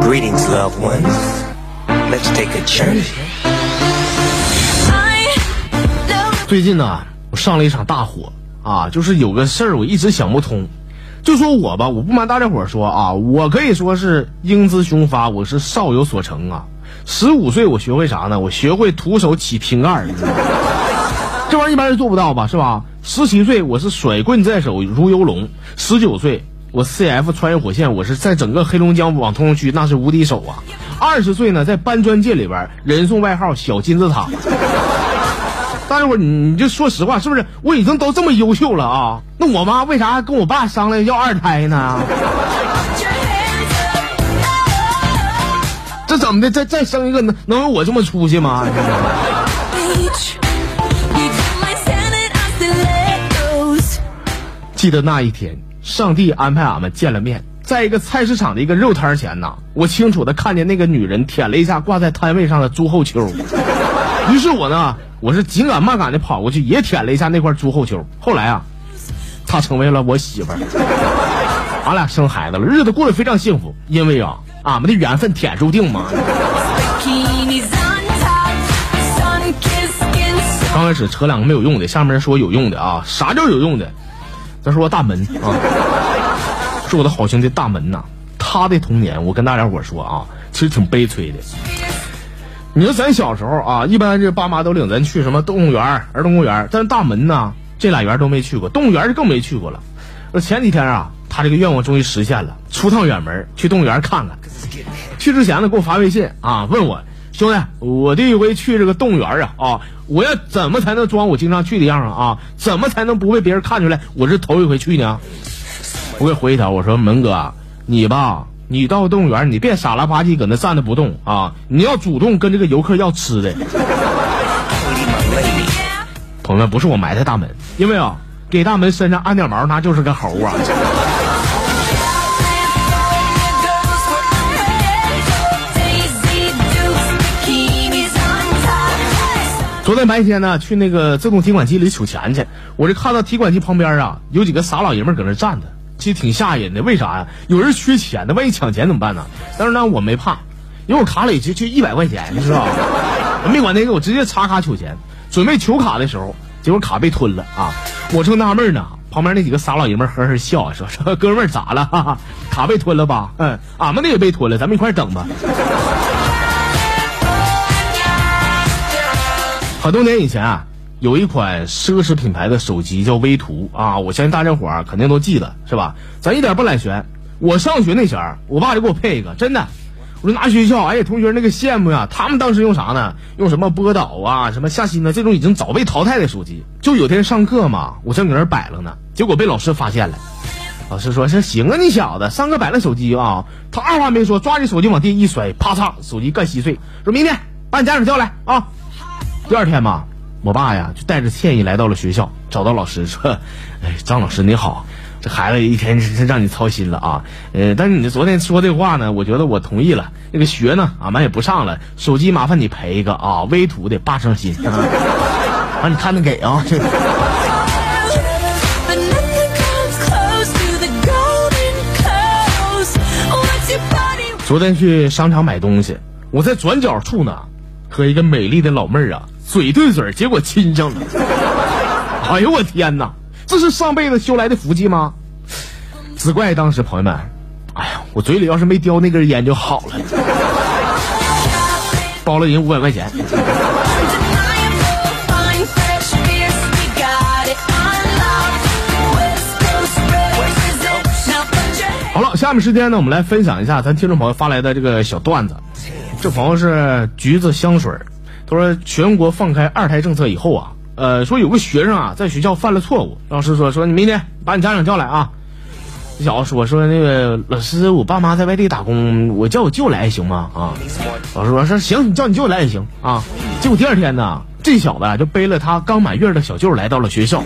Greetings, loved ones. Let's take a journey. 最近呢，我上了一场大火啊，就是有个事儿我一直想不通。就说我吧，我不瞒大家伙儿说啊，我可以说是英姿雄发，我是少有所成啊。十五岁我学会啥呢？我学会徒手起瓶盖儿，这玩意儿一般人做不到吧，是吧？十七岁我是甩棍在手如游龙，十九岁我 CF 穿越火线，我是在整个黑龙江网通区那是无敌手啊。二十岁呢，在搬砖界里边人送外号小金字塔。大家伙儿，你你就说实话，是不是？我已经都这么优秀了啊，那我妈为啥跟我爸商量要二胎呢？这怎么的？再再生一个能能有我这么出息吗？记得那一天，上帝安排俺们见了面，在一个菜市场的一个肉摊前呐，我清楚的看见那个女人舔了一下挂在摊位上的猪后丘，于是我呢。我是紧赶慢赶的跑过去，也舔了一下那块猪后丘。后来啊，她成为了我媳妇儿，俺俩生孩子了，日子过得非常幸福。因为啊，俺们的缘分天注定嘛。刚开始扯两个没有用的，下面说有用的啊。啥叫有用的？咱说大门啊，是我的好兄弟大门呐。他的童年，我跟大家伙说啊，其实挺悲催的。你说咱小时候啊，一般这爸妈都领咱去什么动物园、儿童公园，但是大门呢，这俩园都没去过，动物园就更没去过了。那前几天啊，他这个愿望终于实现了，出趟远门去动物园看看。去之前呢，给我发微信啊，问我兄弟，我第一回去这个动物园啊啊，我要怎么才能装我经常去的样啊啊？怎么才能不被别人看出来我是头一回去呢？我给回一条，我说门哥，你吧。你到动物园，你别傻了吧唧搁那站着不动啊！你要主动跟这个游客要吃的。朋友们，不是我埋汰大门，因为啊，给大门身上安点毛，那就是个猴啊。昨天白天呢，去那个自动提款机里取钱去，我这看到提款机旁边啊，有几个傻老爷们搁那站着。其实挺吓人的，为啥呀？有人缺钱呢，万一抢钱怎么办呢？但是呢，我没怕，因为我卡里就就一百块钱，你知道吧？没管那个，我直接插卡取钱。准备取卡的时候，结果卡被吞了啊！我正纳闷呢，旁边那几个傻老爷们呵呵笑，说说 哥们儿咋了？哈哈，卡被吞了吧？嗯，俺们的也被吞了，咱们一块等吧。很多年以前啊。有一款奢侈品牌的手机叫威图啊，我相信大家伙儿肯定都记得，是吧？咱一点不赖悬。我上学那前儿，我爸就给我配一个，真的。我说拿学校，哎呀，同学那个羡慕呀。他们当时用啥呢？用什么波导啊，什么夏新呢？这种已经早被淘汰的手机。就有天上课嘛，我正搁那摆了呢，结果被老师发现了。老师说：“是行啊，你小子上课摆了手机啊。”他二话没说，抓起手机往地一摔，啪嚓，手机干稀碎。说明天把你家长叫来啊。第二天嘛。我爸呀，就带着歉意来到了学校，找到老师说：“哎，张老师你好，这孩子一天真让你操心了啊。呃，但是你昨天说这话呢，我觉得我同意了。那个学呢，俺们也不上了。手机麻烦你赔一个啊，微图的八成新。啊，你看着给啊。”昨天去商场买东西，我在转角处呢，和一个美丽的老妹儿啊。嘴对嘴，结果亲上了。哎呦我天哪，这是上辈子修来的福气吗？只怪当时朋友们，哎呀，我嘴里要是没叼那根烟就好了。包了人五百块钱。好了，下面时间呢，我们来分享一下咱听众朋友发来的这个小段子。这朋友是橘子香水。他说：“全国放开二胎政策以后啊，呃，说有个学生啊在学校犯了错误，老师说说你明天把你家长叫来啊。这小子说说那个老师，我爸妈在外地打工，我叫我舅来行吗？啊，老师说说行，你叫你舅来也行啊。结果第二天呢，这小子就背了他刚满月的小舅来到了学校。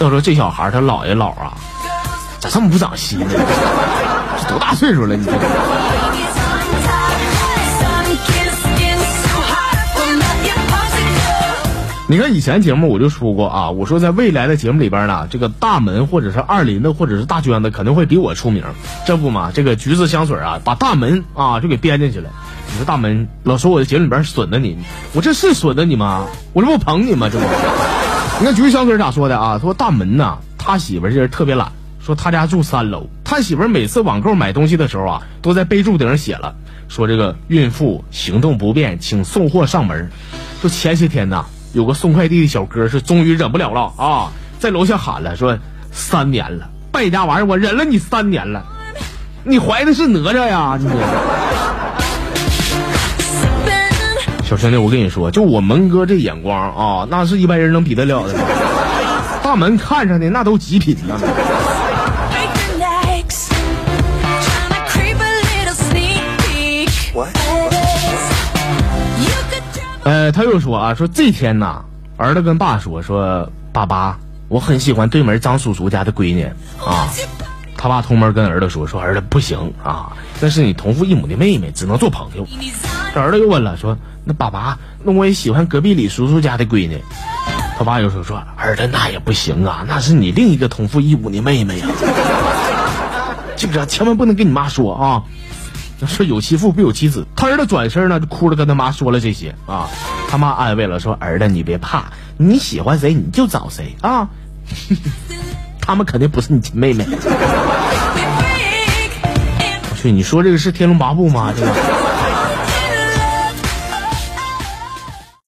要说这小孩他姥爷姥啊，咋这么不长心呢？这多大岁数了你？”你看以前节目我就说过啊，我说在未来的节目里边呢，这个大门或者是二林的或者是大娟子肯定会比我出名，这不嘛，这个橘子香水啊，把大门啊就给编进去了。你说大门老说我的节目里边损的你，我这是损的你吗？我这不捧你吗？这不，你看橘子香水咋说的啊？说大门呐，他媳妇这人特别懒，说他家住三楼，他媳妇每次网购买东西的时候啊，都在备注顶上写了，说这个孕妇行动不便，请送货上门。就前些天呐。有个送快递的小哥是终于忍不了了啊，在楼下喊了说：“三年了，败家玩意儿，我忍了你三年了，你怀的是哪吒呀？！”小兄弟，我跟你说，就我门哥这眼光啊，那是一般人能比得了的？大门看上的那都极品呢。他又说啊，说这天呐，儿子跟爸说，说爸爸，我很喜欢对门张叔叔家的闺女啊。他爸同门跟儿子说，说儿子不行啊，那是你同父异母的妹妹，只能做朋友。这儿子又问了，说那爸爸，那我也喜欢隔壁李叔叔家的闺女。他爸又说，说儿子那也不行啊，那是你另一个同父异母的妹妹呀。记不着，千万不能跟你妈说啊。说有其父必有其子，他儿子转身呢就哭着跟他妈说了这些啊，他妈安慰了说儿子你别怕，你喜欢谁你就找谁啊，他们肯定不是你亲妹妹。我去，你说这个是天龙八部吗？这个。